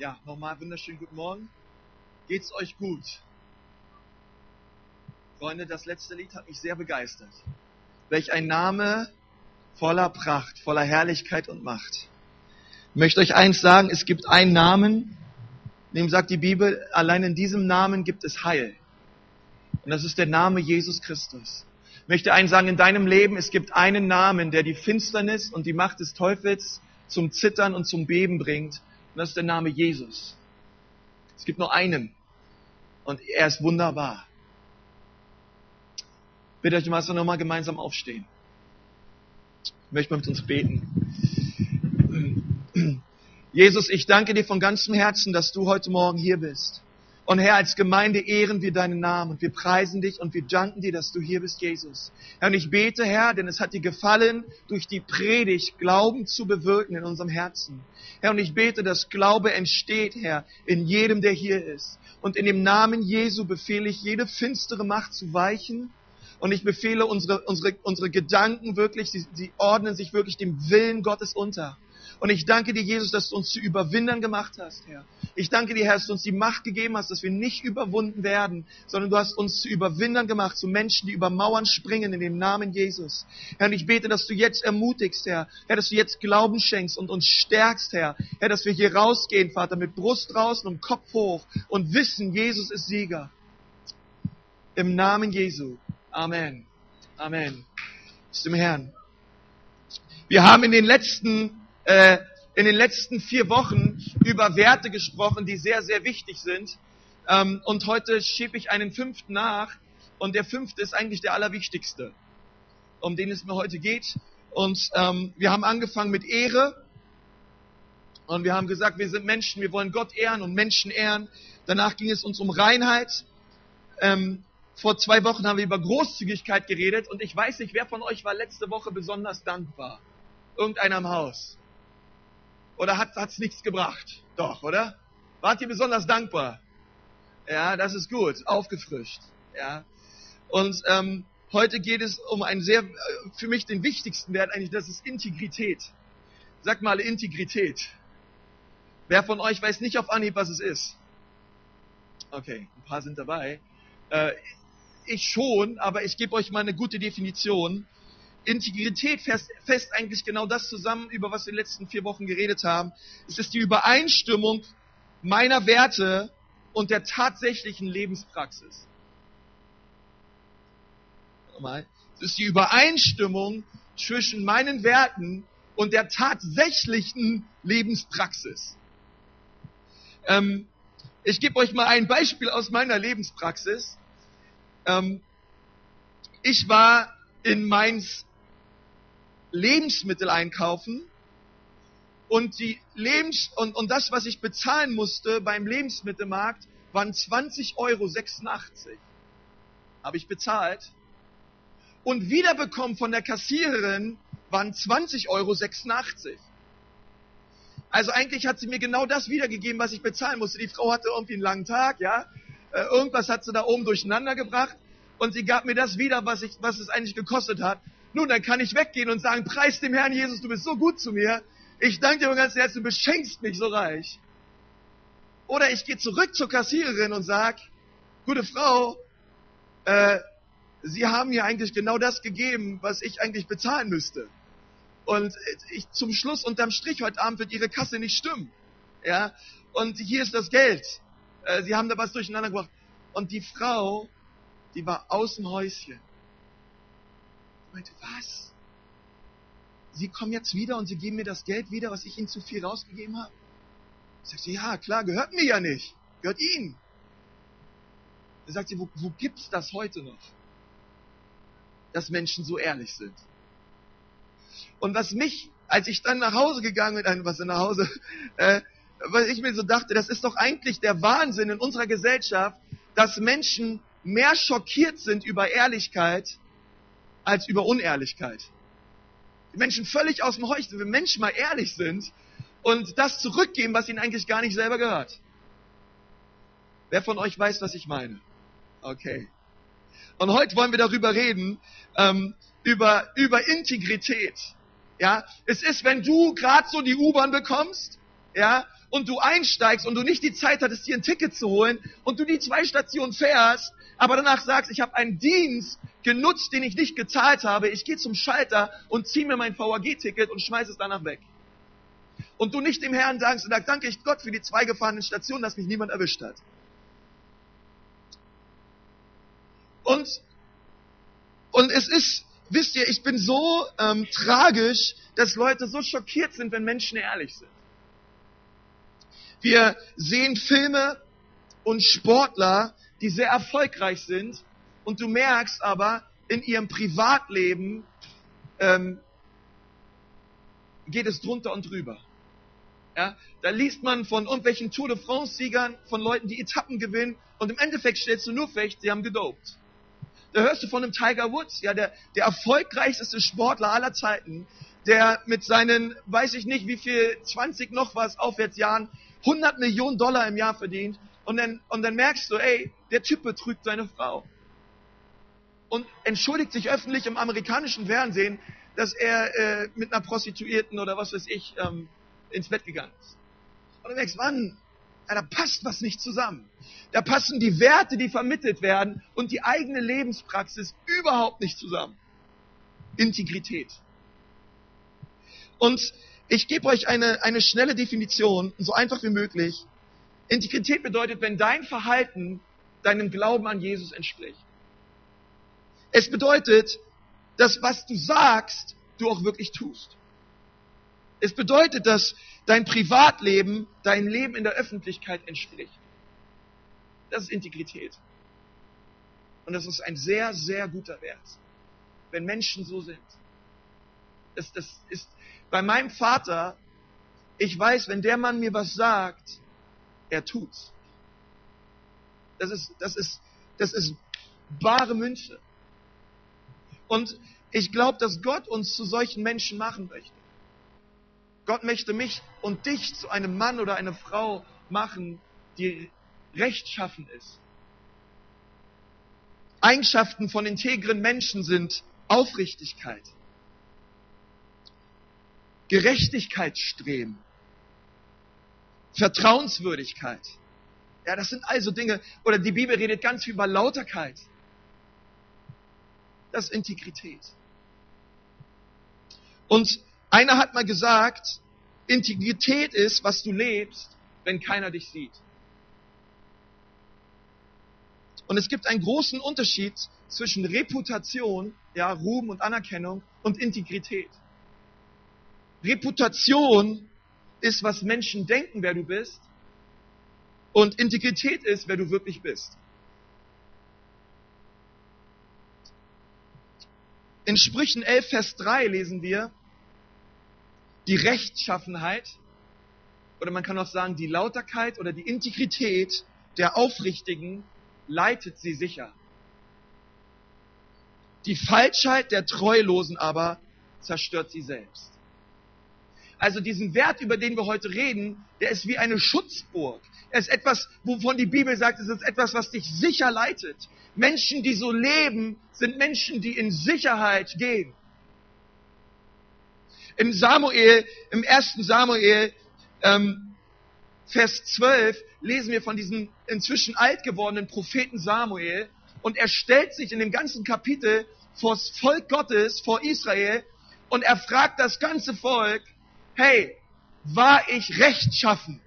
Ja, nochmal wunderschönen guten Morgen. Geht's euch gut? Freunde, das letzte Lied hat mich sehr begeistert. Welch ein Name voller Pracht, voller Herrlichkeit und Macht. Ich möchte euch eins sagen, es gibt einen Namen, dem sagt die Bibel, allein in diesem Namen gibt es Heil. Und das ist der Name Jesus Christus. Ich möchte einen sagen, in deinem Leben, es gibt einen Namen, der die Finsternis und die Macht des Teufels zum Zittern und zum Beben bringt. Und das ist der Name Jesus. Es gibt nur einen. Und er ist wunderbar. Bitte euch mal so nochmal gemeinsam aufstehen. Ich möchte mal mit uns beten. Jesus, ich danke dir von ganzem Herzen, dass du heute Morgen hier bist. Und Herr, als Gemeinde ehren wir deinen Namen und wir preisen dich und wir danken dir, dass du hier bist, Jesus. Herr, und ich bete, Herr, denn es hat dir gefallen, durch die Predigt Glauben zu bewirken in unserem Herzen. Herr, und ich bete, dass Glaube entsteht, Herr, in jedem, der hier ist. Und in dem Namen Jesu befehle ich, jede finstere Macht zu weichen. Und ich befehle unsere, unsere, unsere Gedanken wirklich, sie, sie ordnen sich wirklich dem Willen Gottes unter. Und ich danke dir, Jesus, dass du uns zu Überwindern gemacht hast, Herr. Ich danke dir, Herr, dass du uns die Macht gegeben hast, dass wir nicht überwunden werden, sondern du hast uns zu Überwindern gemacht, zu Menschen, die über Mauern springen in dem Namen Jesus. Herr, und ich bete, dass du jetzt ermutigst, Herr. Herr, dass du jetzt Glauben schenkst und uns stärkst, Herr. Herr, dass wir hier rausgehen, Vater, mit Brust draußen und Kopf hoch und wissen, Jesus ist Sieger. Im Namen Jesu. Amen. Amen. Ist dem Herrn. Wir haben in den letzten äh, in den letzten vier Wochen über Werte gesprochen, die sehr, sehr wichtig sind. Ähm, und heute schiebe ich einen fünften nach. Und der fünfte ist eigentlich der allerwichtigste, um den es mir heute geht. Und ähm, wir haben angefangen mit Ehre. Und wir haben gesagt, wir sind Menschen, wir wollen Gott ehren und Menschen ehren. Danach ging es uns um Reinheit. Ähm, vor zwei Wochen haben wir über Großzügigkeit geredet. Und ich weiß nicht, wer von euch war letzte Woche besonders dankbar? Irgendeiner im Haus. Oder hat es nichts gebracht? Doch, oder? Wart ihr besonders dankbar? Ja, das ist gut, aufgefrischt. Ja. Und ähm, heute geht es um einen sehr, äh, für mich den wichtigsten Wert eigentlich, das ist Integrität. Sag mal Integrität. Wer von euch weiß nicht auf Anhieb, was es ist? Okay, ein paar sind dabei. Äh, ich schon, aber ich gebe euch mal eine gute Definition. Integrität fest, fest eigentlich genau das zusammen, über was wir in den letzten vier Wochen geredet haben. Es ist die Übereinstimmung meiner Werte und der tatsächlichen Lebenspraxis. Nochmal. Es ist die Übereinstimmung zwischen meinen Werten und der tatsächlichen Lebenspraxis. Ähm, ich gebe euch mal ein Beispiel aus meiner Lebenspraxis. Ähm, ich war in Mainz Lebensmittel einkaufen und die Lebens und, und das, was ich bezahlen musste beim Lebensmittelmarkt, waren 20,86 Euro. Habe ich bezahlt. Und wiederbekommen von der Kassiererin waren 20,86 Euro. Also eigentlich hat sie mir genau das wiedergegeben, was ich bezahlen musste. Die Frau hatte irgendwie einen langen Tag, ja. Äh, irgendwas hat sie da oben durcheinander gebracht. Und sie gab mir das wieder, was, ich, was es eigentlich gekostet hat. Nun, dann kann ich weggehen und sagen, preis dem Herrn Jesus, du bist so gut zu mir. Ich danke dir von ganzem Herzen, du beschenkst mich so reich. Oder ich gehe zurück zur Kassiererin und sag, gute Frau, äh, Sie haben mir eigentlich genau das gegeben, was ich eigentlich bezahlen müsste. Und ich, zum Schluss unterm Strich heute Abend wird Ihre Kasse nicht stimmen. Ja, und hier ist das Geld. Äh, Sie haben da was durcheinander gebracht. Und die Frau, die war aus dem Häuschen. Meinte, was? Sie kommen jetzt wieder und Sie geben mir das Geld wieder, was ich Ihnen zu viel rausgegeben habe? Ich sagte, ja, klar, gehört mir ja nicht. Gehört Ihnen. Da sagt sie, wo, wo gibt's das heute noch? Dass Menschen so ehrlich sind. Und was mich, als ich dann nach Hause gegangen bin, was nach Hause, äh, was ich mir so dachte, das ist doch eigentlich der Wahnsinn in unserer Gesellschaft, dass Menschen mehr schockiert sind über Ehrlichkeit als über Unehrlichkeit. Die Menschen völlig aus dem Häuschen, wenn Menschen mal ehrlich sind und das zurückgeben, was ihnen eigentlich gar nicht selber gehört. Wer von euch weiß, was ich meine? Okay. Und heute wollen wir darüber reden, ähm, über, über Integrität. Ja, es ist, wenn du gerade so die U-Bahn bekommst, ja, und du einsteigst und du nicht die Zeit hattest, dir ein Ticket zu holen und du die zwei Stationen fährst, aber danach sagst, ich habe einen Dienst genutzt, den ich nicht gezahlt habe, ich gehe zum Schalter und ziehe mir mein VAG-Ticket und schmeiße es danach weg. Und du nicht dem Herrn sagst, und danke ich Gott für die zwei gefahrenen Stationen, dass mich niemand erwischt hat. Und, und es ist, wisst ihr, ich bin so ähm, tragisch, dass Leute so schockiert sind, wenn Menschen ehrlich sind. Wir sehen Filme und Sportler, die sehr erfolgreich sind, und du merkst aber, in ihrem Privatleben ähm, geht es drunter und drüber. Ja, da liest man von irgendwelchen Tour de France-Siegern, von Leuten, die Etappen gewinnen, und im Endeffekt stellst du nur fest, sie haben gedopt. Da hörst du von einem Tiger Woods, ja, der, der erfolgreichste Sportler aller Zeiten, der mit seinen, weiß ich nicht, wie viel, 20 noch was Aufwärtsjahren, 100 Millionen Dollar im Jahr verdient. Und dann, und dann merkst du, ey, der Typ betrügt seine Frau. Und entschuldigt sich öffentlich im amerikanischen Fernsehen, dass er äh, mit einer Prostituierten oder was weiß ich ähm, ins Bett gegangen ist. Und du merkst, Mann, ja, da passt was nicht zusammen. Da passen die Werte, die vermittelt werden und die eigene Lebenspraxis überhaupt nicht zusammen. Integrität. Und ich gebe euch eine, eine schnelle Definition, so einfach wie möglich. Integrität bedeutet, wenn dein Verhalten deinem Glauben an Jesus entspricht. Es bedeutet, dass was du sagst, du auch wirklich tust. Es bedeutet, dass dein Privatleben dein Leben in der Öffentlichkeit entspricht. Das ist Integrität. Und das ist ein sehr, sehr guter Wert, wenn Menschen so sind. Das, das ist bei meinem Vater, ich weiß, wenn der Mann mir was sagt, er tut's. Das ist, das ist, das ist bare Münze. Und ich glaube, dass Gott uns zu solchen Menschen machen möchte. Gott möchte mich und dich zu einem Mann oder einer Frau machen, die rechtschaffen ist. Eigenschaften von integren Menschen sind Aufrichtigkeit, Gerechtigkeitsstreben, Vertrauenswürdigkeit. Ja, das sind also Dinge, oder die Bibel redet ganz viel über Lauterkeit. Das ist Integrität. Und einer hat mal gesagt, Integrität ist, was du lebst, wenn keiner dich sieht. Und es gibt einen großen Unterschied zwischen Reputation, ja, Ruhm und Anerkennung und Integrität. Reputation ist, was Menschen denken, wer du bist. Und Integrität ist, wer du wirklich bist. In Sprüchen 11, Vers 3 lesen wir, die Rechtschaffenheit oder man kann auch sagen, die Lauterkeit oder die Integrität der Aufrichtigen leitet sie sicher. Die Falschheit der Treulosen aber zerstört sie selbst. Also diesen Wert, über den wir heute reden, der ist wie eine Schutzburg. Er ist etwas, wovon die Bibel sagt, es ist etwas, was dich sicher leitet. Menschen, die so leben, sind Menschen, die in Sicherheit gehen. Im Samuel, im ersten Samuel, ähm, Vers 12, lesen wir von diesem inzwischen alt gewordenen Propheten Samuel und er stellt sich in dem ganzen Kapitel vor das Volk Gottes, vor Israel und er fragt das ganze Volk, hey, war ich rechtschaffen?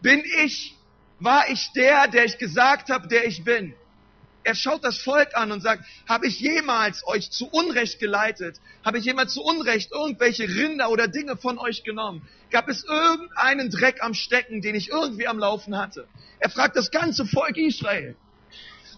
Bin ich, war ich der, der ich gesagt habe, der ich bin? Er schaut das Volk an und sagt, habe ich jemals euch zu Unrecht geleitet? Habe ich jemals zu Unrecht irgendwelche Rinder oder Dinge von euch genommen? Gab es irgendeinen Dreck am Stecken, den ich irgendwie am Laufen hatte? Er fragt das ganze Volk Israel.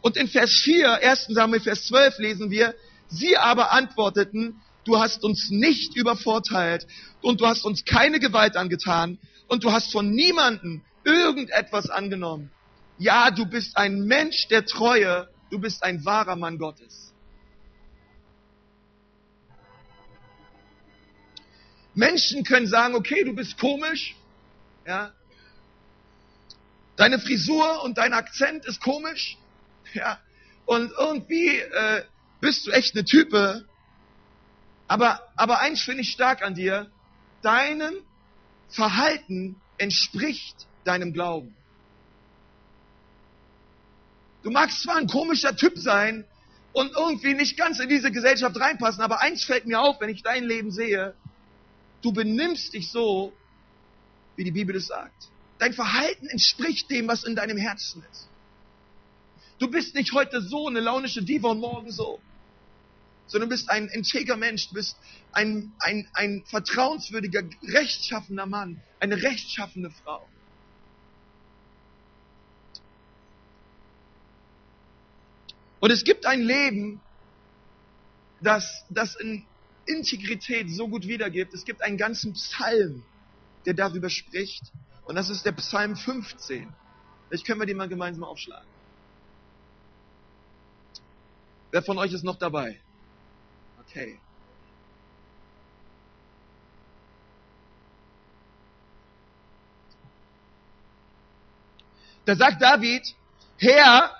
Und in Vers 4, 1. Samuel Vers 12 lesen wir, sie aber antworteten, du hast uns nicht übervorteilt und du hast uns keine Gewalt angetan und du hast von niemanden irgendetwas angenommen. Ja, du bist ein Mensch der Treue Du bist ein wahrer Mann Gottes. Menschen können sagen, okay, du bist komisch, ja. Deine Frisur und dein Akzent ist komisch, ja. Und irgendwie äh, bist du echt eine Type. Aber, aber eins finde ich stark an dir. Deinen Verhalten entspricht deinem Glauben. Du magst zwar ein komischer Typ sein und irgendwie nicht ganz in diese Gesellschaft reinpassen, aber eins fällt mir auf, wenn ich dein Leben sehe, du benimmst dich so, wie die Bibel es sagt. Dein Verhalten entspricht dem, was in deinem Herzen ist. Du bist nicht heute so eine launische Diva und morgen so, sondern du bist ein integer Mensch, du bist ein, ein, ein vertrauenswürdiger, rechtschaffener Mann, eine rechtschaffene Frau. Und es gibt ein Leben, das, das in Integrität so gut wiedergibt. Es gibt einen ganzen Psalm, der darüber spricht. Und das ist der Psalm 15. Vielleicht können wir den mal gemeinsam aufschlagen. Wer von euch ist noch dabei? Okay. Da sagt David, Herr,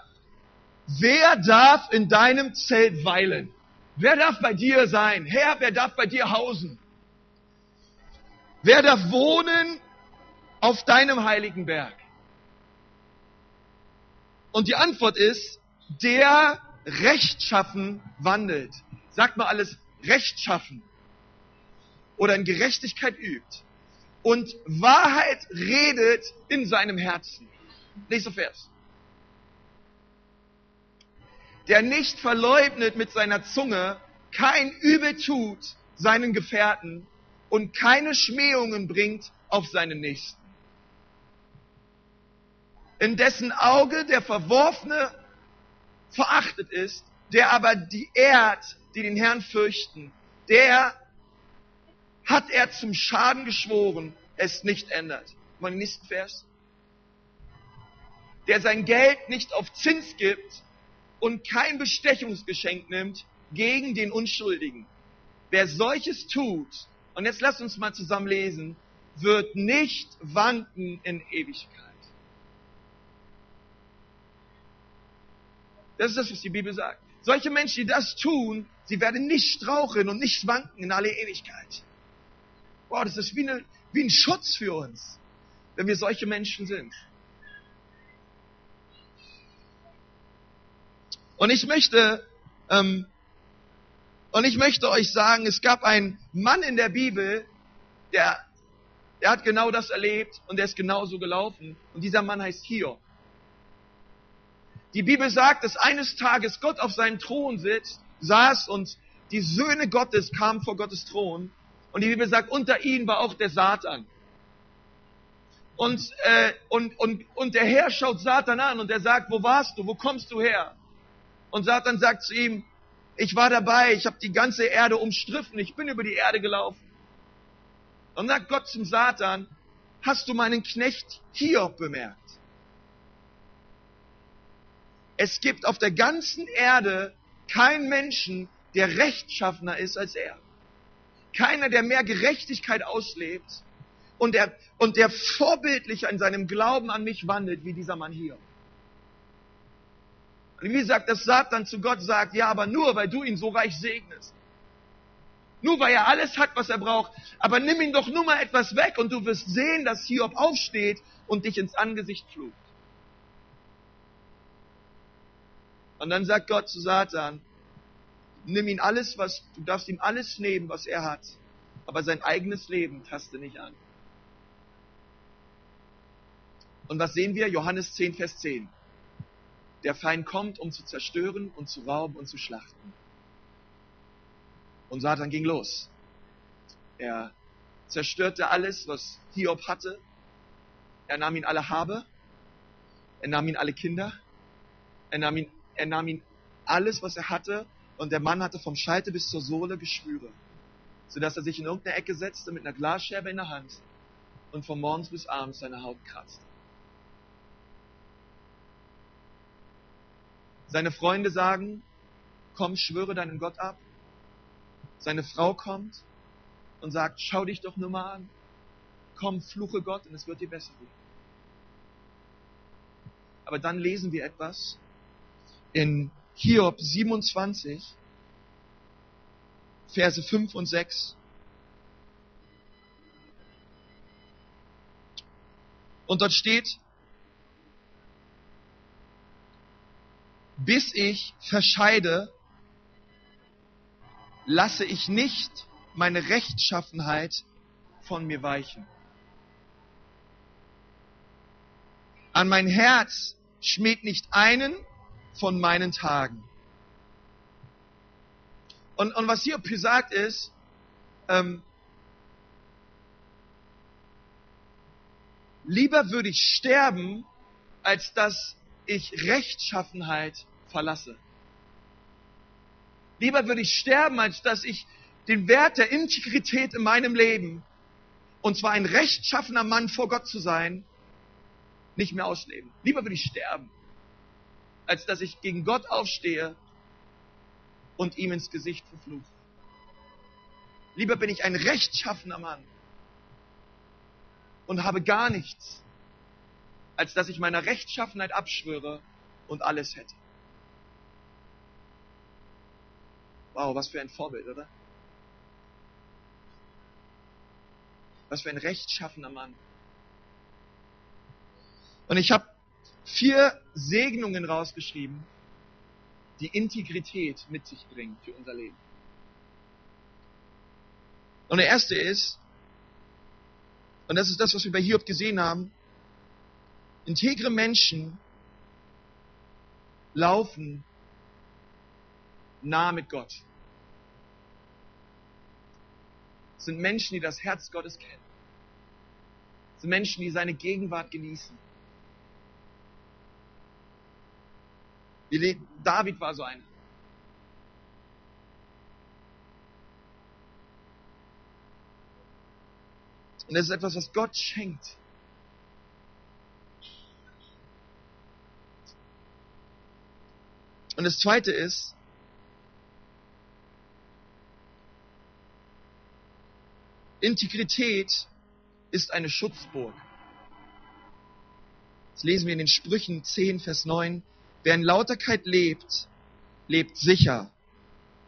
wer darf in deinem Zelt weilen? Wer darf bei dir sein? Herr, wer darf bei dir hausen? Wer darf wohnen auf deinem heiligen Berg? Und die Antwort ist, der rechtschaffen wandelt. Sagt mal alles rechtschaffen oder in Gerechtigkeit übt und Wahrheit redet in seinem Herzen. Nächster Vers. Der nicht verleugnet mit seiner Zunge, kein Übel tut seinen Gefährten und keine Schmähungen bringt auf seinen Nächsten. In dessen Auge der Verworfene verachtet ist, der aber die ehrt, die den Herrn fürchten, der hat er zum Schaden geschworen, es nicht ändert. Mal den nächsten Vers. Der sein Geld nicht auf Zins gibt und kein Bestechungsgeschenk nimmt gegen den Unschuldigen. Wer solches tut, und jetzt lasst uns mal zusammen lesen, wird nicht wanken in Ewigkeit. Das ist das, was die Bibel sagt. Solche Menschen, die das tun, sie werden nicht straucheln und nicht wanken in alle Ewigkeit. Boah, das ist wie, eine, wie ein Schutz für uns, wenn wir solche Menschen sind. Und ich möchte, ähm, und ich möchte euch sagen, es gab einen Mann in der Bibel, der, der hat genau das erlebt und der ist genauso gelaufen. Und dieser Mann heißt Hiob. Die Bibel sagt, dass eines Tages Gott auf seinem Thron sitzt, saß und die Söhne Gottes kamen vor Gottes Thron. Und die Bibel sagt, unter ihnen war auch der Satan. Und, äh, und, und, und der Herr schaut Satan an und er sagt, wo warst du, wo kommst du her? Und Satan sagt zu ihm, ich war dabei, ich habe die ganze Erde umstriffen, ich bin über die Erde gelaufen. Und sagt Gott zum Satan, hast du meinen Knecht Hiob bemerkt? Es gibt auf der ganzen Erde keinen Menschen, der rechtschaffener ist als er. Keiner, der mehr Gerechtigkeit auslebt und der, und der vorbildlicher in seinem Glauben an mich wandelt, wie dieser Mann hier. Und wie sagt das Satan zu Gott, sagt, ja, aber nur, weil du ihn so reich segnest. Nur weil er alles hat, was er braucht. Aber nimm ihn doch nur mal etwas weg und du wirst sehen, dass Hiob aufsteht und dich ins Angesicht flucht. Und dann sagt Gott zu Satan, nimm ihn alles, was, du darfst ihm alles nehmen, was er hat, aber sein eigenes Leben taste nicht an. Und was sehen wir? Johannes 10, Vers 10. Der Feind kommt, um zu zerstören und zu rauben und zu schlachten. Und Satan ging los. Er zerstörte alles, was Hiob hatte. Er nahm ihn alle Habe. Er nahm ihn alle Kinder. Er nahm ihn er nahm ihn alles, was er hatte, und der Mann hatte vom Scheitel bis zur Sohle Geschwüre, sodass er sich in irgendeine Ecke setzte mit einer Glasscherbe in der Hand und von morgens bis abends seine Haut kratzte. Seine Freunde sagen, komm, schwöre deinen Gott ab. Seine Frau kommt und sagt, schau dich doch nur mal an. Komm, fluche Gott und es wird dir besser gehen. Aber dann lesen wir etwas, in Hiob 27, Verse 5 und 6. Und dort steht, bis ich verscheide, lasse ich nicht meine Rechtschaffenheit von mir weichen. An mein Herz schmäht nicht einen von meinen Tagen. Und, und was hier gesagt ist, ähm, lieber würde ich sterben, als dass ich Rechtschaffenheit verlasse. Lieber würde ich sterben, als dass ich den Wert der Integrität in meinem Leben, und zwar ein rechtschaffener Mann vor Gott zu sein, nicht mehr ausleben. Lieber würde ich sterben, als dass ich gegen Gott aufstehe und ihm ins Gesicht verfluche. Lieber bin ich ein rechtschaffener Mann und habe gar nichts, als dass ich meiner Rechtschaffenheit abschwöre und alles hätte. Wow, was für ein Vorbild, oder? Was für ein rechtschaffener Mann. Und ich habe vier Segnungen rausgeschrieben, die Integrität mit sich bringen für unser Leben. Und der erste ist, und das ist das, was wir bei Hiob gesehen haben, integre Menschen laufen nah mit Gott. Sind Menschen, die das Herz Gottes kennen. Sind Menschen, die seine Gegenwart genießen. David war so einer. Und das ist etwas, was Gott schenkt. Und das Zweite ist, Integrität ist eine Schutzburg. Das lesen wir in den Sprüchen 10, Vers 9. Wer in Lauterkeit lebt, lebt sicher.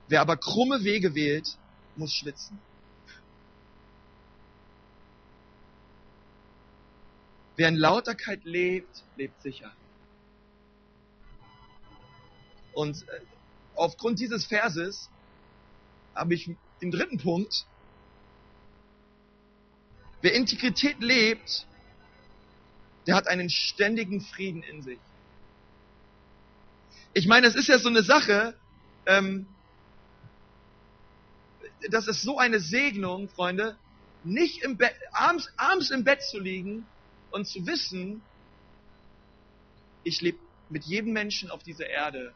Wer aber krumme Wege wählt, muss schwitzen. Wer in Lauterkeit lebt, lebt sicher. Und äh, aufgrund dieses Verses habe ich den dritten Punkt. Wer Integrität lebt, der hat einen ständigen Frieden in sich. Ich meine, es ist ja so eine Sache, ähm, das ist so eine Segnung, Freunde, nicht im Bett, abends, abends im Bett zu liegen und zu wissen, ich lebe mit jedem Menschen auf dieser Erde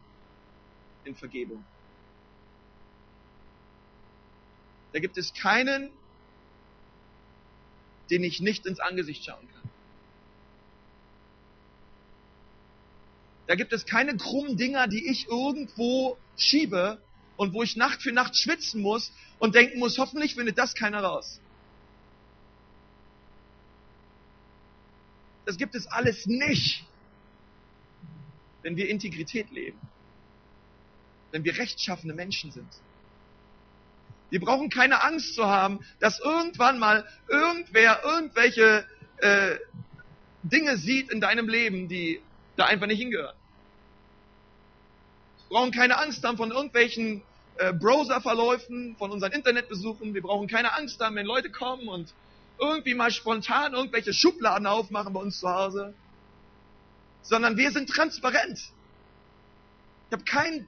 in Vergebung. Da gibt es keinen, den ich nicht ins Angesicht schauen kann. Da gibt es keine krummen Dinger, die ich irgendwo schiebe und wo ich Nacht für Nacht schwitzen muss und denken muss, hoffentlich findet das keiner raus. Das gibt es alles nicht, wenn wir Integrität leben, wenn wir rechtschaffene Menschen sind. Wir brauchen keine Angst zu haben, dass irgendwann mal irgendwer irgendwelche äh, Dinge sieht in deinem Leben, die da einfach nicht hingehören. Wir brauchen keine Angst haben von irgendwelchen äh, Browserverläufen, von unseren Internetbesuchen. Wir brauchen keine Angst haben, wenn Leute kommen und irgendwie mal spontan irgendwelche Schubladen aufmachen bei uns zu Hause. Sondern wir sind transparent. Ich habe keinen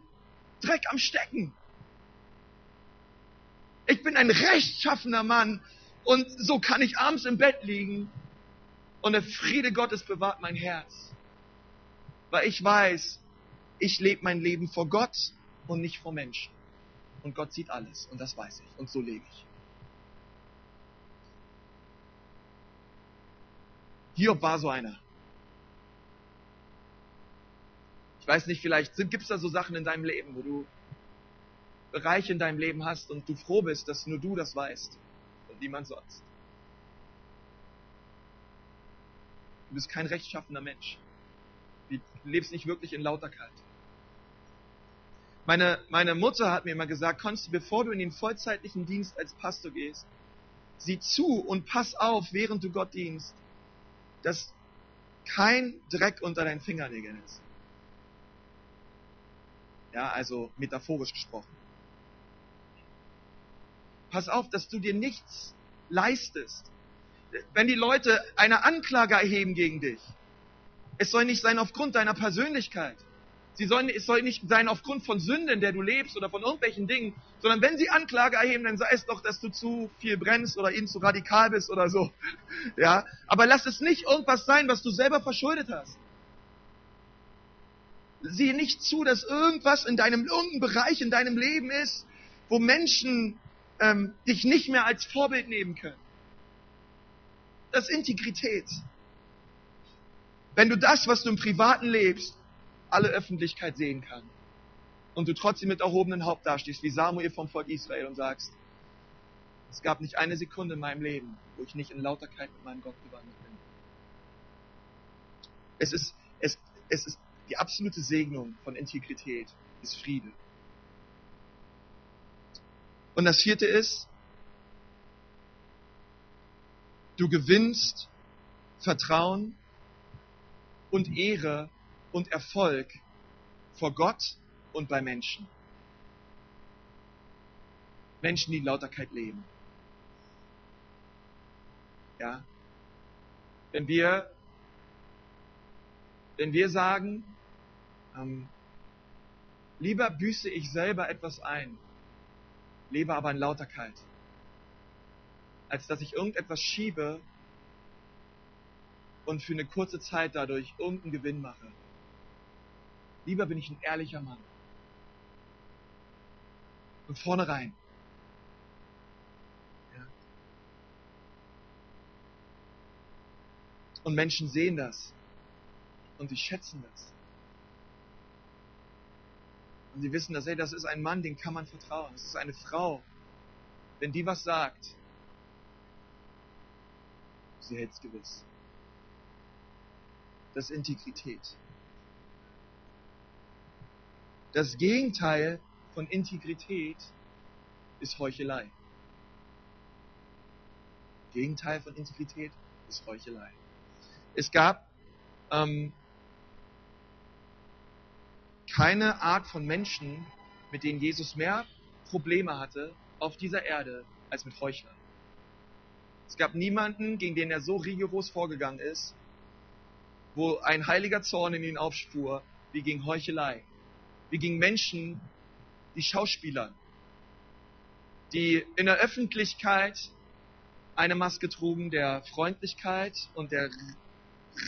Dreck am Stecken. Ich bin ein rechtschaffener Mann und so kann ich abends im Bett liegen und der Friede Gottes bewahrt mein Herz weil ich weiß, ich lebe mein Leben vor Gott und nicht vor Menschen. Und Gott sieht alles und das weiß ich und so lebe ich. Hiob war so einer. Ich weiß nicht, vielleicht gibt es da so Sachen in deinem Leben, wo du Bereiche in deinem Leben hast und du froh bist, dass nur du das weißt und niemand sonst. Du bist kein rechtschaffener Mensch. Du lebst nicht wirklich in Lauterkeit. Meine, meine Mutter hat mir immer gesagt, Konsti, bevor du in den vollzeitlichen Dienst als Pastor gehst, sieh zu und pass auf, während du Gott dienst, dass kein Dreck unter deinen Fingernägeln ist. Ja, also metaphorisch gesprochen. Pass auf, dass du dir nichts leistest. Wenn die Leute eine Anklage erheben gegen dich, es soll nicht sein aufgrund deiner Persönlichkeit. Sie sollen, es soll nicht sein aufgrund von Sünden, in der du lebst oder von irgendwelchen Dingen, sondern wenn sie Anklage erheben, dann sei es doch, dass du zu viel brennst oder ihnen zu radikal bist oder so. Ja, aber lass es nicht irgendwas sein, was du selber verschuldet hast. Sieh nicht zu, dass irgendwas in deinem irgendein Bereich in deinem Leben ist, wo Menschen ähm, dich nicht mehr als Vorbild nehmen können. Das ist Integrität. Wenn du das, was du im Privaten lebst, alle Öffentlichkeit sehen kann und du trotzdem mit erhobenen Haupt dastehst, wie Samuel vom Volk Israel und sagst, es gab nicht eine Sekunde in meinem Leben, wo ich nicht in Lauterkeit mit meinem Gott gewandelt bin. Es ist, es, es ist die absolute Segnung von Integrität, ist Friede. Und das vierte ist, du gewinnst Vertrauen und Ehre und Erfolg vor Gott und bei Menschen. Menschen, die in Lauterkeit leben. Ja. Wenn wir, wenn wir sagen, ähm, lieber büße ich selber etwas ein, lebe aber in Lauterkeit, als dass ich irgendetwas schiebe und für eine kurze Zeit dadurch irgendeinen Gewinn mache. Lieber bin ich ein ehrlicher Mann. Von vornherein. Ja. Und Menschen sehen das. Und sie schätzen das. Und sie wissen, dass, hey, das ist ein Mann, den kann man vertrauen. Das ist eine Frau. Wenn die was sagt, sie hält es gewiss. Das Integrität. Das Gegenteil von Integrität ist Heuchelei. Gegenteil von Integrität ist Heuchelei. Es gab ähm, keine Art von Menschen, mit denen Jesus mehr Probleme hatte auf dieser Erde als mit Heuchlern. Es gab niemanden, gegen den er so rigoros vorgegangen ist, wo ein heiliger Zorn in ihn aufspur, wie gegen Heuchelei wie gegen Menschen, die Schauspieler, die in der Öffentlichkeit eine Maske trugen der Freundlichkeit und der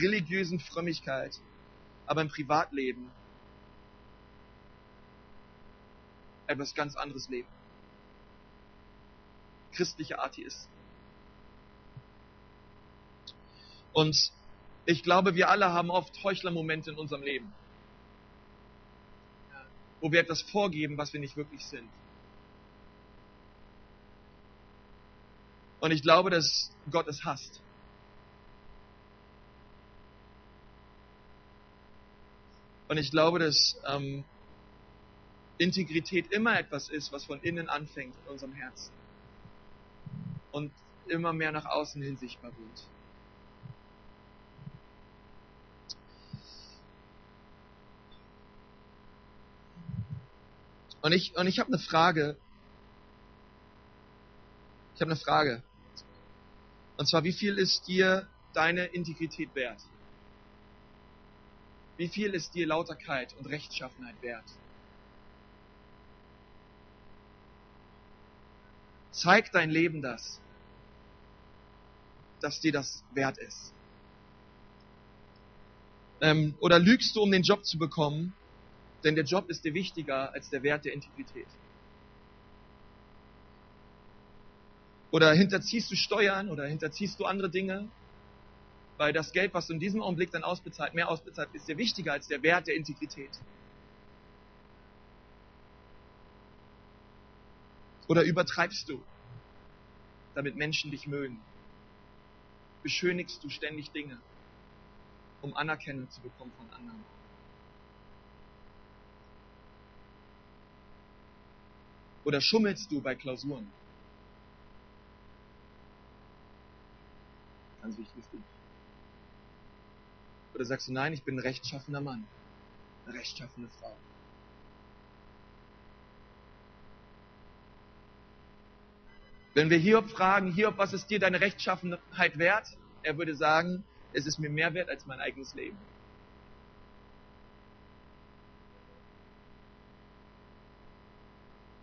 religiösen Frömmigkeit, aber im Privatleben etwas ganz anderes leben. Christliche Atheisten. Und ich glaube, wir alle haben oft Heuchlermomente in unserem Leben wo wir etwas vorgeben, was wir nicht wirklich sind. Und ich glaube, dass Gott es hasst. Und ich glaube, dass ähm, Integrität immer etwas ist, was von innen anfängt in unserem Herzen und immer mehr nach außen hin sichtbar wird. Und ich, und ich habe eine Frage. Ich habe eine Frage. Und zwar, wie viel ist dir deine Integrität wert? Wie viel ist dir Lauterkeit und Rechtschaffenheit wert? Zeigt dein Leben das, dass dir das wert ist? Ähm, oder lügst du, um den Job zu bekommen denn der Job ist dir wichtiger als der Wert der Integrität. Oder hinterziehst du Steuern oder hinterziehst du andere Dinge, weil das Geld, was du in diesem Augenblick dann ausbezahlt, mehr ausbezahlt, ist dir wichtiger als der Wert der Integrität. Oder übertreibst du, damit Menschen dich mögen? Beschönigst du ständig Dinge, um Anerkennung zu bekommen von anderen? Oder schummelst du bei Klausuren? Ganz wichtig ist Oder sagst du, nein, ich bin ein rechtschaffener Mann, eine rechtschaffene Frau? Wenn wir Hiob fragen, Hiob, was ist dir deine Rechtschaffenheit wert? Er würde sagen, es ist mir mehr wert als mein eigenes Leben.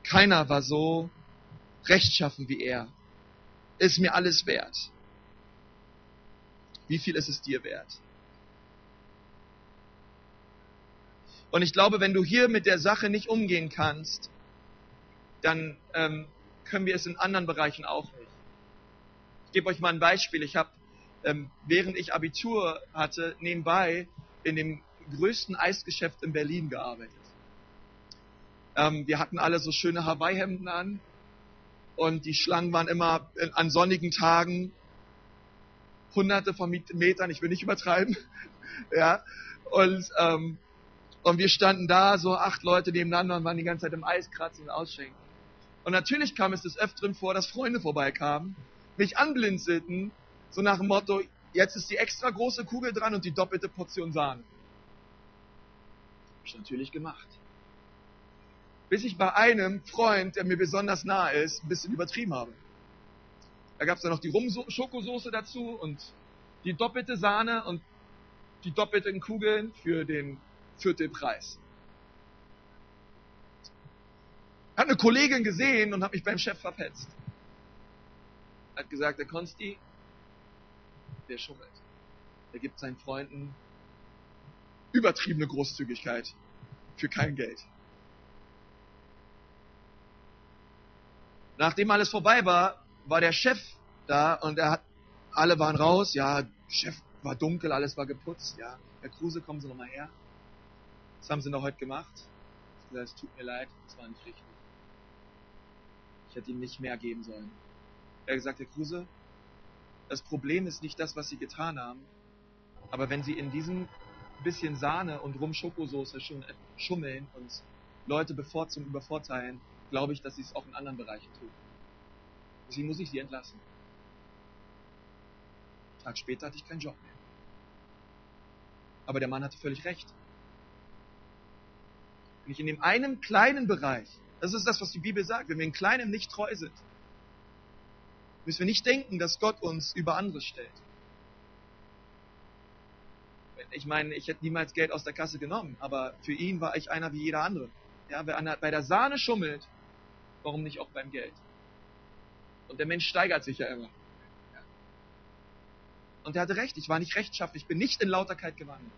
Keiner war so rechtschaffen wie er. Ist mir alles wert. Wie viel ist es dir wert? Und ich glaube, wenn du hier mit der Sache nicht umgehen kannst, dann ähm, können wir es in anderen Bereichen auch nicht. Ich gebe euch mal ein Beispiel. Ich habe, ähm, während ich Abitur hatte, nebenbei in dem größten Eisgeschäft in Berlin gearbeitet. Ähm, wir hatten alle so schöne Hawaii-Hemden an und die Schlangen waren immer an sonnigen Tagen hunderte von Metern, ich will nicht übertreiben, ja, und, ähm, und wir standen da, so acht Leute nebeneinander und waren die ganze Zeit im Eis kratzen und ausschenken. Und natürlich kam es des Öfteren vor, dass Freunde vorbeikamen, mich anblinzelten, so nach dem Motto, jetzt ist die extra große Kugel dran und die doppelte Portion Sahne. Hab ich natürlich gemacht bis ich bei einem Freund, der mir besonders nah ist, ein bisschen übertrieben habe. Da gab es dann noch die Rum-Schokosoße dazu und die doppelte Sahne und die doppelten Kugeln für den Viertelpreis. Hat eine Kollegin gesehen und hat mich beim Chef verpetzt. Hat gesagt, der Konsti, der schummelt. Der gibt seinen Freunden übertriebene Großzügigkeit für kein Geld. Nachdem alles vorbei war, war der Chef da und er hat, alle waren raus, ja, Chef war dunkel, alles war geputzt, ja. Herr Kruse, kommen Sie nochmal her. Was haben Sie noch heute gemacht? Ich gesagt, es tut mir leid, das war nicht richtig. Ich hätte ihm nicht mehr geben sollen. Er hat gesagt, Herr Kruse, das Problem ist nicht das, was Sie getan haben, aber wenn Sie in diesem bisschen Sahne und Rum-Schokosoße schon schummeln und Leute bevorzugen, übervorteilen, glaube ich, dass sie es auch in anderen Bereichen tun. Deswegen muss ich sie entlassen. Einen Tag später hatte ich keinen Job mehr. Aber der Mann hatte völlig recht. Wenn ich in dem einen kleinen Bereich, das ist das, was die Bibel sagt, wenn wir in kleinem nicht treu sind, müssen wir nicht denken, dass Gott uns über anderes stellt. Ich meine, ich hätte niemals Geld aus der Kasse genommen, aber für ihn war ich einer wie jeder andere. Ja, wer bei der Sahne schummelt, warum nicht auch beim Geld? Und der Mensch steigert sich ja immer. Und er hatte recht, ich war nicht rechtschaffen, ich bin nicht in Lauterkeit gewandelt.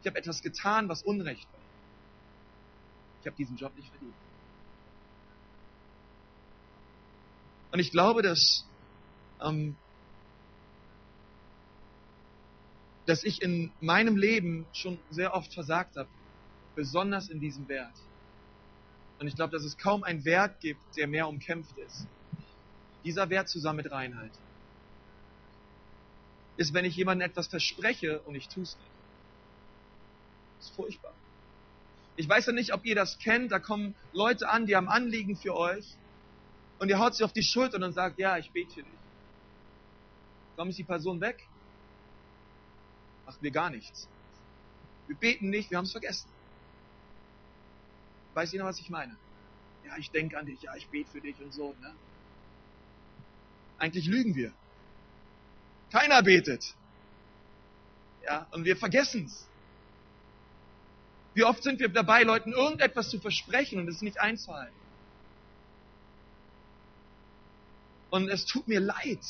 Ich habe etwas getan, was Unrecht war. Ich habe diesen Job nicht verdient. Und ich glaube, dass, ähm, dass ich in meinem Leben schon sehr oft versagt habe, besonders in diesem Wert. Und ich glaube, dass es kaum einen Wert gibt, der mehr umkämpft ist. Dieser Wert zusammen mit Reinheit ist, wenn ich jemandem etwas verspreche und ich tue es nicht. Das ist furchtbar. Ich weiß ja nicht, ob ihr das kennt. Da kommen Leute an, die haben Anliegen für euch. Und ihr haut sie auf die Schulter und sagt, ja, ich bete für dich. Warum ist die Person weg? Machen wir gar nichts. Wir beten nicht, wir haben es vergessen. Weiß jeder, was ich meine? Ja, ich denke an dich, ja, ich bete für dich und so. Ne? Eigentlich lügen wir. Keiner betet. Ja, und wir vergessen es. Wie oft sind wir dabei, Leuten irgendetwas zu versprechen und es nicht einzuhalten? Und es tut mir leid.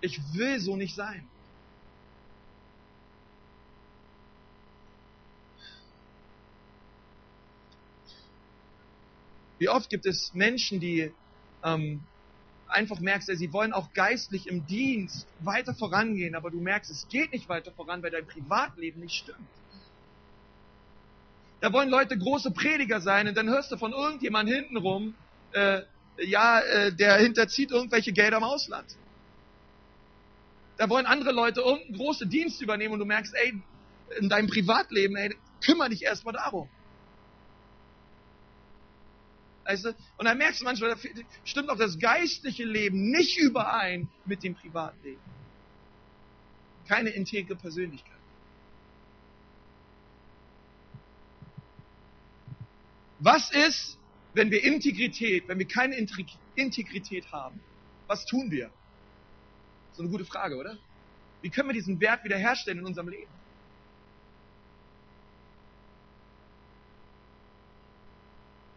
Ich will so nicht sein. Wie oft gibt es Menschen, die ähm, einfach merkst, sie wollen auch geistlich im Dienst weiter vorangehen, aber du merkst, es geht nicht weiter voran, weil dein Privatleben nicht stimmt. Da wollen Leute große Prediger sein und dann hörst du von irgendjemand hintenrum, äh, ja, äh, der hinterzieht irgendwelche Gelder im Ausland. Da wollen andere Leute irgendeinen großen Dienst übernehmen und du merkst, ey, in deinem Privatleben, ey, kümmere dich erstmal darum. Weißt du? Und dann merkst du manchmal, da stimmt auch das geistliche Leben nicht überein mit dem Privatleben. keine integre Persönlichkeit. Was ist, wenn wir Integrität, wenn wir keine Integrität haben? Was tun wir? So eine gute Frage, oder? Wie können wir diesen Wert wiederherstellen in unserem Leben?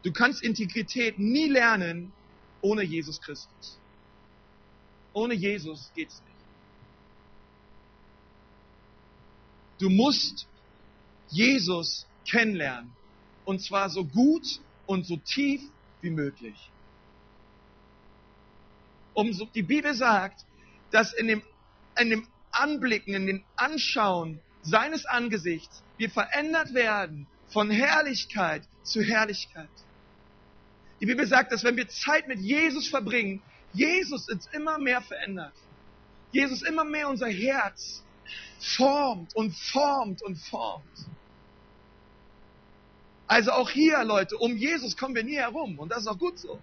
Du kannst Integrität nie lernen ohne Jesus Christus. Ohne Jesus geht's nicht. Du musst Jesus kennenlernen. Und zwar so gut und so tief wie möglich. Umso, die Bibel sagt, dass in dem, in dem Anblicken, in dem Anschauen seines Angesichts wir verändert werden von Herrlichkeit zu Herrlichkeit. Die Bibel sagt, dass wenn wir Zeit mit Jesus verbringen, Jesus uns immer mehr verändert. Jesus immer mehr unser Herz formt und formt und formt. Also auch hier, Leute, um Jesus kommen wir nie herum. Und das ist auch gut so.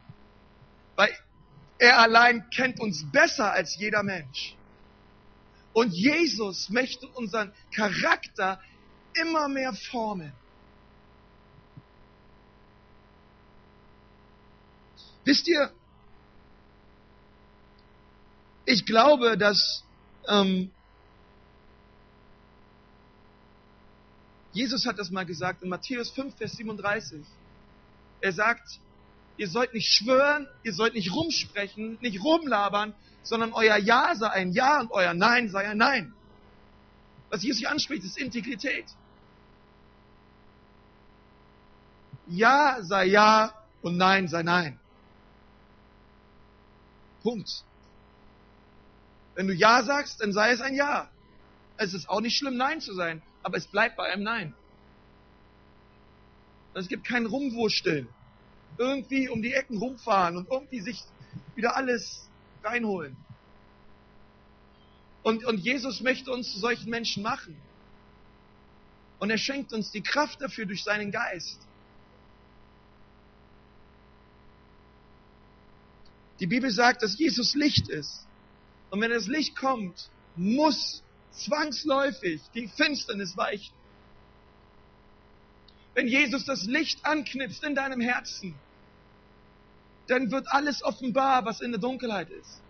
Weil er allein kennt uns besser als jeder Mensch. Und Jesus möchte unseren Charakter immer mehr formen. Wisst ihr, ich glaube, dass ähm, Jesus hat das mal gesagt in Matthäus 5, Vers 37. Er sagt, ihr sollt nicht schwören, ihr sollt nicht rumsprechen, nicht rumlabern, sondern euer Ja sei ein Ja und euer Nein sei ein Nein. Was Jesus hier anspricht, ist Integrität. Ja sei Ja und Nein sei Nein. Punkt. Wenn du Ja sagst, dann sei es ein Ja. Es ist auch nicht schlimm, Nein zu sein, aber es bleibt bei einem Nein. Es gibt kein Rumwursteln. Irgendwie um die Ecken rumfahren und irgendwie sich wieder alles reinholen. Und, und Jesus möchte uns zu solchen Menschen machen. Und er schenkt uns die Kraft dafür durch seinen Geist. Die Bibel sagt, dass Jesus Licht ist. Und wenn das Licht kommt, muss zwangsläufig die Finsternis weichen. Wenn Jesus das Licht anknipst in deinem Herzen, dann wird alles offenbar, was in der Dunkelheit ist.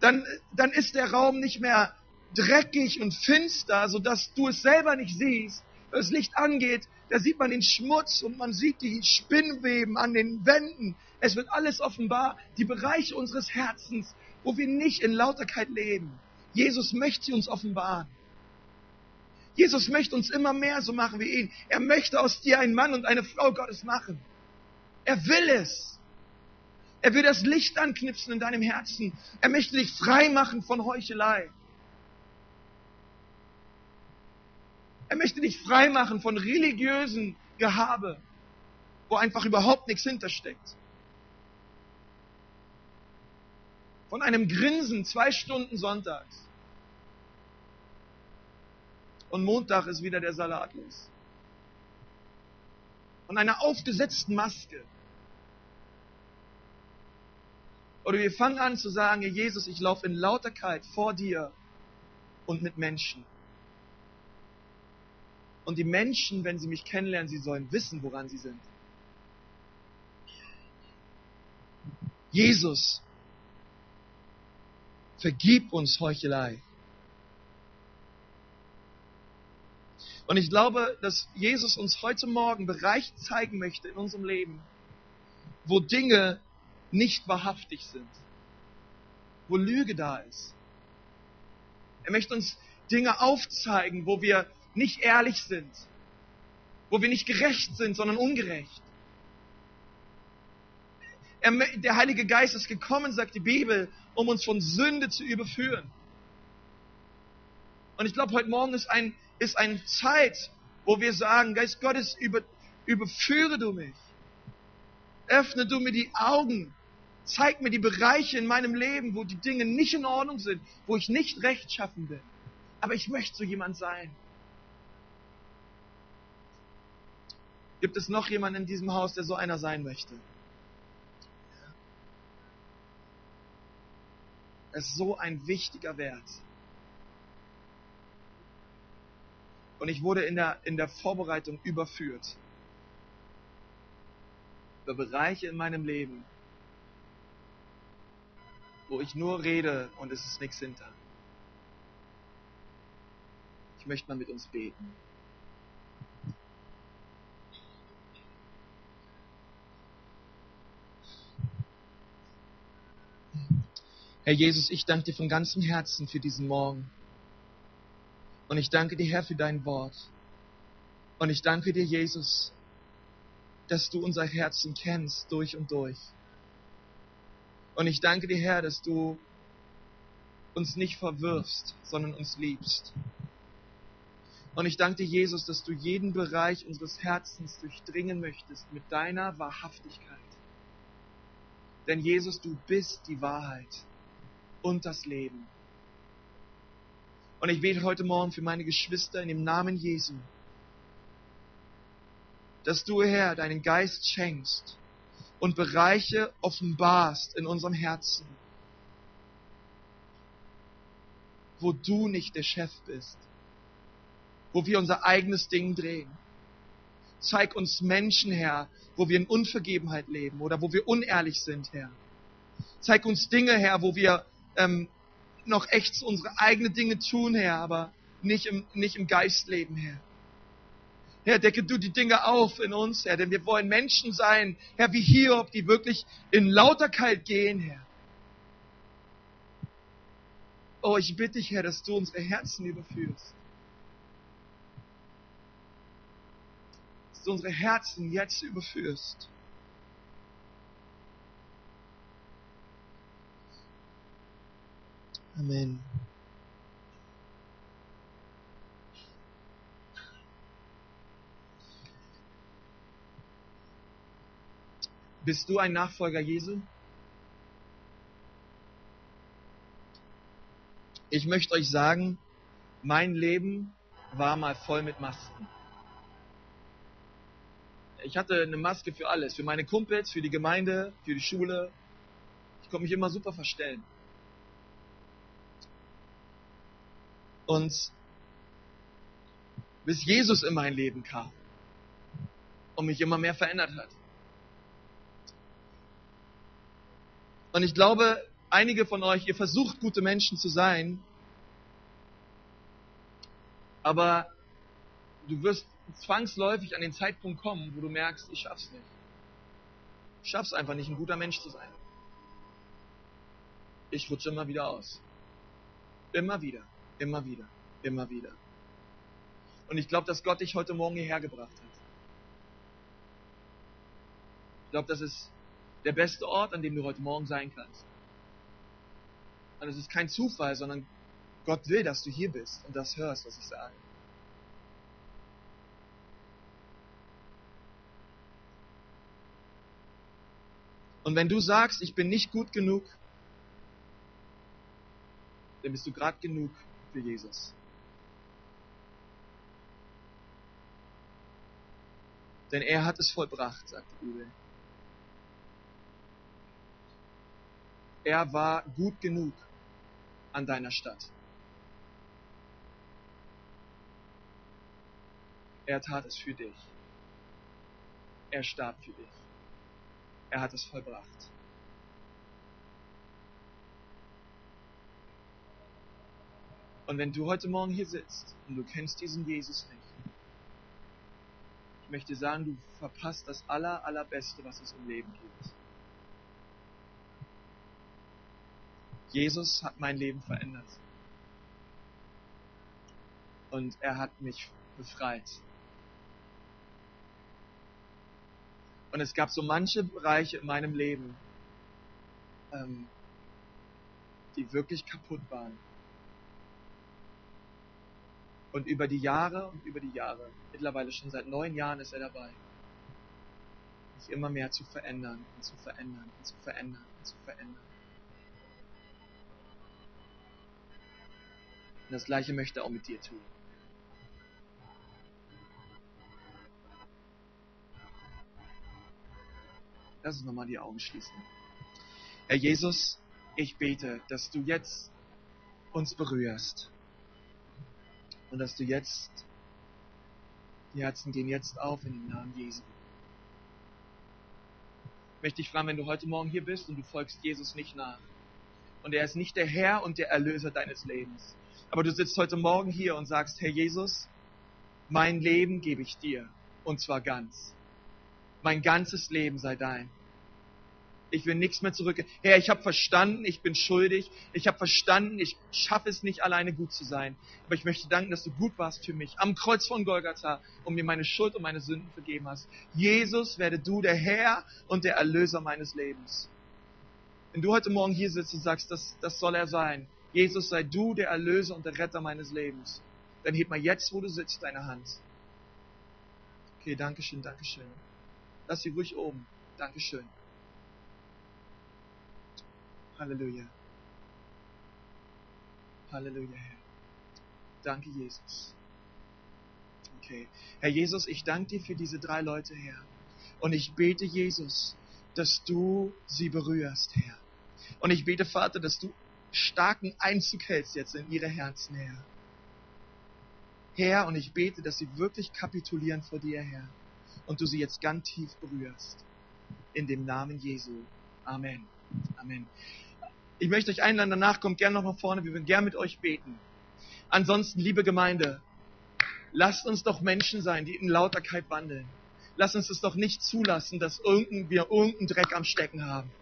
Dann, dann ist der Raum nicht mehr dreckig und finster, sodass du es selber nicht siehst. Wenn das Licht angeht, da sieht man den Schmutz und man sieht die Spinnweben an den Wänden. Es wird alles offenbar, die Bereiche unseres Herzens, wo wir nicht in Lauterkeit leben. Jesus möchte sie uns offenbaren. Jesus möchte uns immer mehr so machen wie ihn. Er möchte aus dir einen Mann und eine Frau Gottes machen. Er will es. Er will das Licht anknipsen in deinem Herzen. Er möchte dich frei machen von Heuchelei. Er möchte dich frei machen von religiösen Gehabe, wo einfach überhaupt nichts hintersteckt. Von einem Grinsen zwei Stunden sonntags. Und Montag ist wieder der Salat los. Von einer aufgesetzten Maske. Oder wir fangen an zu sagen, Jesus, ich laufe in Lauterkeit vor dir und mit Menschen. Und die Menschen, wenn sie mich kennenlernen, sie sollen wissen, woran sie sind. Jesus, vergib uns Heuchelei. Und ich glaube, dass Jesus uns heute Morgen Bereich zeigen möchte in unserem Leben, wo Dinge nicht wahrhaftig sind, wo Lüge da ist. Er möchte uns Dinge aufzeigen, wo wir nicht ehrlich sind, wo wir nicht gerecht sind, sondern ungerecht. Er, der Heilige Geist ist gekommen, sagt die Bibel, um uns von Sünde zu überführen. Und ich glaube, heute Morgen ist ein, ist eine Zeit, wo wir sagen, Geist Gottes, über, überführe du mich. Öffne du mir die Augen. Zeig mir die Bereiche in meinem Leben, wo die Dinge nicht in Ordnung sind, wo ich nicht rechtschaffen bin. Aber ich möchte so jemand sein. Gibt es noch jemanden in diesem Haus, der so einer sein möchte? Es ist so ein wichtiger Wert. Und ich wurde in der, in der Vorbereitung überführt. Über Bereiche in meinem Leben, wo ich nur rede und es ist nichts hinter. Ich möchte mal mit uns beten. Herr Jesus, ich danke dir von ganzem Herzen für diesen Morgen. Und ich danke dir, Herr, für dein Wort. Und ich danke dir, Jesus, dass du unser Herzen kennst durch und durch. Und ich danke dir, Herr, dass du uns nicht verwirfst, sondern uns liebst. Und ich danke dir, Jesus, dass du jeden Bereich unseres Herzens durchdringen möchtest mit deiner Wahrhaftigkeit. Denn Jesus, du bist die Wahrheit und das Leben. Und ich bete heute Morgen für meine Geschwister in dem Namen Jesu, dass du, Herr, deinen Geist schenkst und Bereiche offenbarst in unserem Herzen, wo du nicht der Chef bist, wo wir unser eigenes Ding drehen. Zeig uns Menschen, Herr, wo wir in Unvergebenheit leben oder wo wir unehrlich sind, Herr. Zeig uns Dinge, Herr, wo wir ähm, noch echt unsere eigenen Dinge tun, Herr, aber nicht im, nicht im Geist leben, Herr. Herr, decke du die Dinge auf in uns, Herr, denn wir wollen Menschen sein, Herr, wie Hiob, die wirklich in Lauterkeit gehen, Herr. Oh, ich bitte dich, Herr, dass du unsere Herzen überführst. Dass du unsere Herzen jetzt überführst. Amen. Bist du ein Nachfolger Jesu? Ich möchte euch sagen, mein Leben war mal voll mit Masken. Ich hatte eine Maske für alles, für meine Kumpels, für die Gemeinde, für die Schule. Ich konnte mich immer super verstellen. Und bis Jesus in mein Leben kam und mich immer mehr verändert hat. Und ich glaube, einige von euch, ihr versucht gute Menschen zu sein, aber du wirst zwangsläufig an den Zeitpunkt kommen, wo du merkst, ich schaff's nicht. Ich schaff's einfach nicht, ein guter Mensch zu sein. Ich rutsche immer wieder aus. Immer wieder, immer wieder, immer wieder. Und ich glaube, dass Gott dich heute Morgen hierher gebracht hat. Ich glaube, das ist der beste Ort, an dem du heute Morgen sein kannst. Und es ist kein Zufall, sondern Gott will, dass du hier bist und das hörst, was ich sage. Und wenn du sagst, ich bin nicht gut genug, dann bist du gerade genug für Jesus. Denn er hat es vollbracht, sagt die Bibel. Er war gut genug an deiner Stadt. Er tat es für dich. Er starb für dich. Er hat es vollbracht. Und wenn du heute Morgen hier sitzt und du kennst diesen Jesus nicht, ich möchte sagen, du verpasst das aller, allerbeste, was es im Leben gibt. Jesus hat mein Leben verändert. Und er hat mich befreit. Und es gab so manche Bereiche in meinem Leben, ähm, die wirklich kaputt waren. Und über die Jahre und über die Jahre, mittlerweile schon seit neun Jahren ist er dabei, mich immer mehr zu verändern und zu verändern und zu verändern und zu verändern. Und das Gleiche möchte er auch mit dir tun. Lass uns nochmal die Augen schließen. Herr Jesus, ich bete, dass du jetzt uns berührst und dass du jetzt Die Herzen gehen jetzt auf in den Namen Jesu. Ich möchte dich fragen, wenn du heute Morgen hier bist und du folgst Jesus nicht nach. Und er ist nicht der Herr und der Erlöser deines Lebens. Aber du sitzt heute Morgen hier und sagst, Herr Jesus, mein Leben gebe ich dir. Und zwar ganz. Mein ganzes Leben sei dein. Ich will nichts mehr zurück. Herr, ich habe verstanden, ich bin schuldig. Ich habe verstanden, ich schaffe es nicht alleine gut zu sein. Aber ich möchte danken, dass du gut warst für mich am Kreuz von Golgatha und mir meine Schuld und meine Sünden vergeben hast. Jesus, werde du der Herr und der Erlöser meines Lebens. Wenn du heute Morgen hier sitzt und sagst, das, das soll er sein. Jesus, sei du der Erlöser und der Retter meines Lebens. Dann heb mal jetzt, wo du sitzt, deine Hand. Okay, Dankeschön, Dankeschön. Lass sie ruhig oben. Dankeschön. Halleluja. Halleluja, Herr. Danke, Jesus. Okay. Herr Jesus, ich danke dir für diese drei Leute, Herr. Und ich bete, Jesus, dass du sie berührst, Herr. Und ich bete, Vater, dass du starken Einzug hältst jetzt in ihre Herzen, Herr. Herr, und ich bete, dass sie wirklich kapitulieren vor dir, Herr. Und du sie jetzt ganz tief berührst. In dem Namen Jesu. Amen. Amen. Ich möchte euch einladen, danach kommt gerne noch nach vorne, wir würden gerne mit euch beten. Ansonsten, liebe Gemeinde, lasst uns doch Menschen sein, die in Lauterkeit wandeln. Lasst uns es doch nicht zulassen, dass irgendein, wir irgendeinen Dreck am Stecken haben.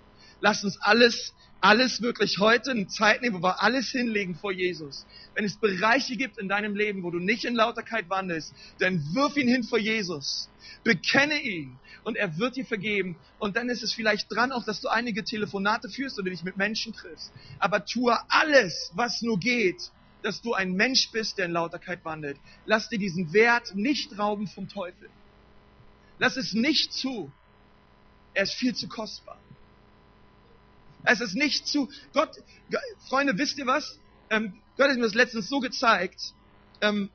Lasst uns alles, alles wirklich heute eine Zeit nehmen, wo wir alles hinlegen vor Jesus. Wenn es Bereiche gibt in deinem Leben, wo du nicht in Lauterkeit wandelst, dann wirf ihn hin vor Jesus. Bekenne ihn und er wird dir vergeben. Und dann ist es vielleicht dran auch, dass du einige Telefonate führst oder dich mit Menschen triffst. Aber tue alles, was nur geht, dass du ein Mensch bist, der in Lauterkeit wandelt. Lass dir diesen Wert nicht rauben vom Teufel. Lass es nicht zu. Er ist viel zu kostbar. Es ist nicht zu. Gott, Freunde, wisst ihr was? Ähm, Gott hat mir das letztens so gezeigt. Ähm,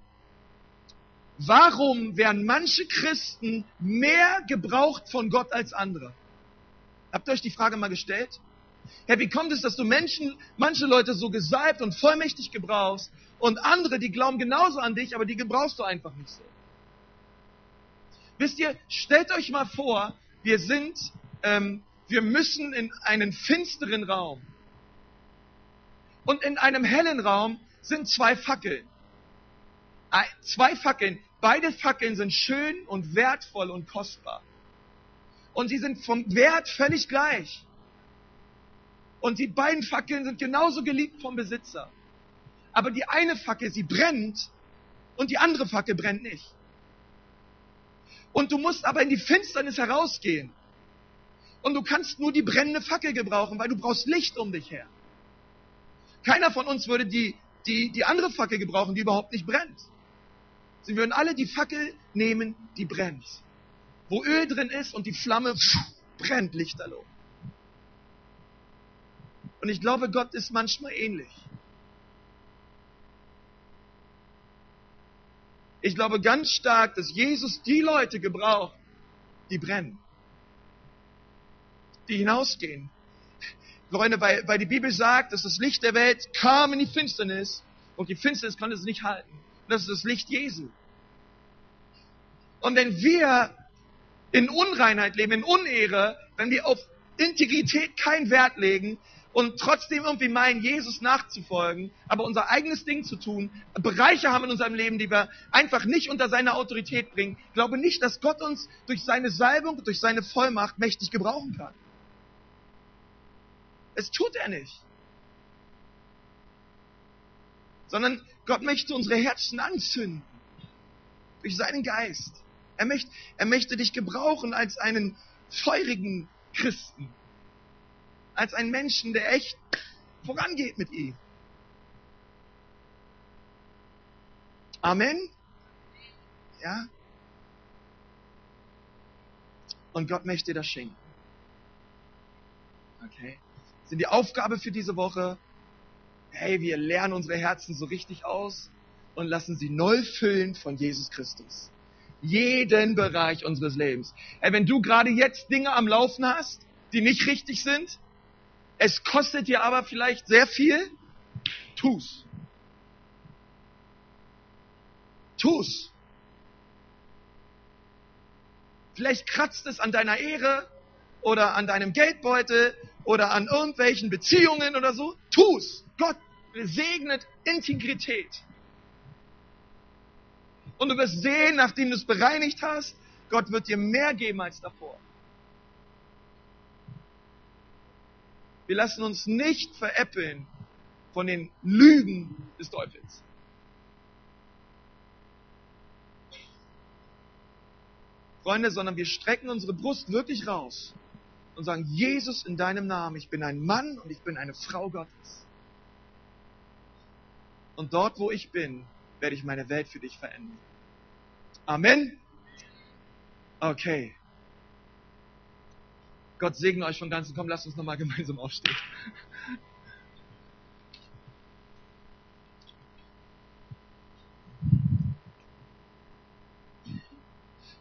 warum werden manche Christen mehr gebraucht von Gott als andere? Habt ihr euch die Frage mal gestellt? Herr, wie kommt es, dass du Menschen, manche Leute so gesalbt und vollmächtig gebrauchst und andere, die glauben genauso an dich, aber die gebrauchst du einfach nicht so? Wisst ihr, stellt euch mal vor, wir sind ähm, wir müssen in einen finsteren Raum. Und in einem hellen Raum sind zwei Fackeln. Zwei Fackeln. Beide Fackeln sind schön und wertvoll und kostbar. Und sie sind vom Wert völlig gleich. Und die beiden Fackeln sind genauso geliebt vom Besitzer. Aber die eine Fackel, sie brennt und die andere Fackel brennt nicht. Und du musst aber in die Finsternis herausgehen. Und du kannst nur die brennende Fackel gebrauchen, weil du brauchst Licht um dich her. Keiner von uns würde die, die, die andere Fackel gebrauchen, die überhaupt nicht brennt. Sie würden alle die Fackel nehmen, die brennt. Wo Öl drin ist und die Flamme brennt lichterloh. Und ich glaube, Gott ist manchmal ähnlich. Ich glaube ganz stark, dass Jesus die Leute gebraucht, die brennen die hinausgehen. Freunde, weil, weil die Bibel sagt, dass das Licht der Welt kam in die Finsternis und die Finsternis konnte es nicht halten. Und das ist das Licht Jesu. Und wenn wir in Unreinheit leben, in Unehre, wenn wir auf Integrität keinen Wert legen und trotzdem irgendwie meinen, Jesus nachzufolgen, aber unser eigenes Ding zu tun, Bereiche haben in unserem Leben, die wir einfach nicht unter seine Autorität bringen, glaube nicht, dass Gott uns durch seine Salbung, durch seine Vollmacht mächtig gebrauchen kann. Es tut er nicht. Sondern Gott möchte unsere Herzen anzünden. Durch seinen Geist. Er möchte, er möchte dich gebrauchen als einen feurigen Christen. Als einen Menschen, der echt vorangeht mit ihm. Amen? Ja? Und Gott möchte das schenken. Okay? Sind die Aufgabe für diese Woche, hey, wir lernen unsere Herzen so richtig aus und lassen sie neu füllen von Jesus Christus. Jeden Bereich unseres Lebens. Hey, wenn du gerade jetzt Dinge am Laufen hast, die nicht richtig sind, es kostet dir aber vielleicht sehr viel, tu's. Tu's. Vielleicht kratzt es an deiner Ehre oder an deinem Geldbeutel oder an irgendwelchen Beziehungen oder so. Tu's. Gott segnet Integrität. Und du wirst sehen, nachdem du es bereinigt hast, Gott wird dir mehr geben als davor. Wir lassen uns nicht veräppeln von den Lügen des Teufels. Freunde, sondern wir strecken unsere Brust wirklich raus und sagen, Jesus in deinem Namen, ich bin ein Mann und ich bin eine Frau Gottes. Und dort, wo ich bin, werde ich meine Welt für dich verändern. Amen. Okay. Gott segne euch von ganzem. Komm, lasst uns nochmal gemeinsam aufstehen.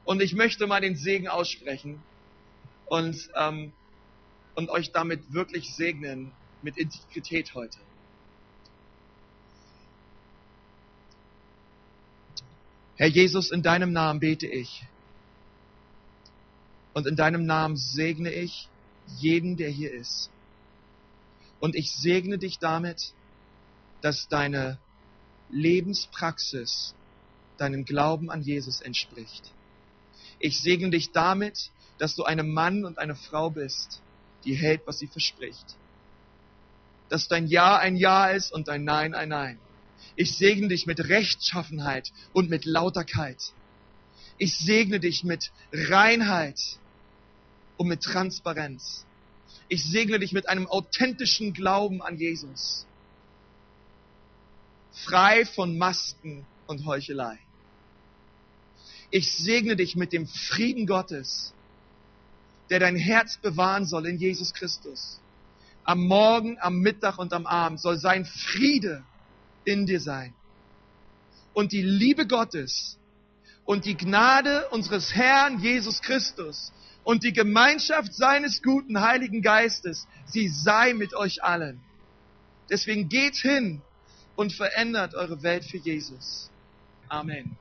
Und ich möchte mal den Segen aussprechen und, ähm, und euch damit wirklich segnen mit Integrität heute. Herr Jesus, in deinem Namen bete ich. Und in deinem Namen segne ich jeden, der hier ist. Und ich segne dich damit, dass deine Lebenspraxis deinem Glauben an Jesus entspricht. Ich segne dich damit, dass du ein Mann und eine Frau bist, die hält, was sie verspricht. Dass dein Ja ein Ja ist und dein Nein ein Nein. Ich segne dich mit Rechtschaffenheit und mit Lauterkeit. Ich segne dich mit Reinheit und mit Transparenz. Ich segne dich mit einem authentischen Glauben an Jesus. Frei von Masken und Heuchelei. Ich segne dich mit dem Frieden Gottes, der dein Herz bewahren soll in Jesus Christus. Am Morgen, am Mittag und am Abend soll sein Friede in dir sein. Und die Liebe Gottes und die Gnade unseres Herrn Jesus Christus und die Gemeinschaft seines guten Heiligen Geistes, sie sei mit euch allen. Deswegen geht hin und verändert eure Welt für Jesus. Amen.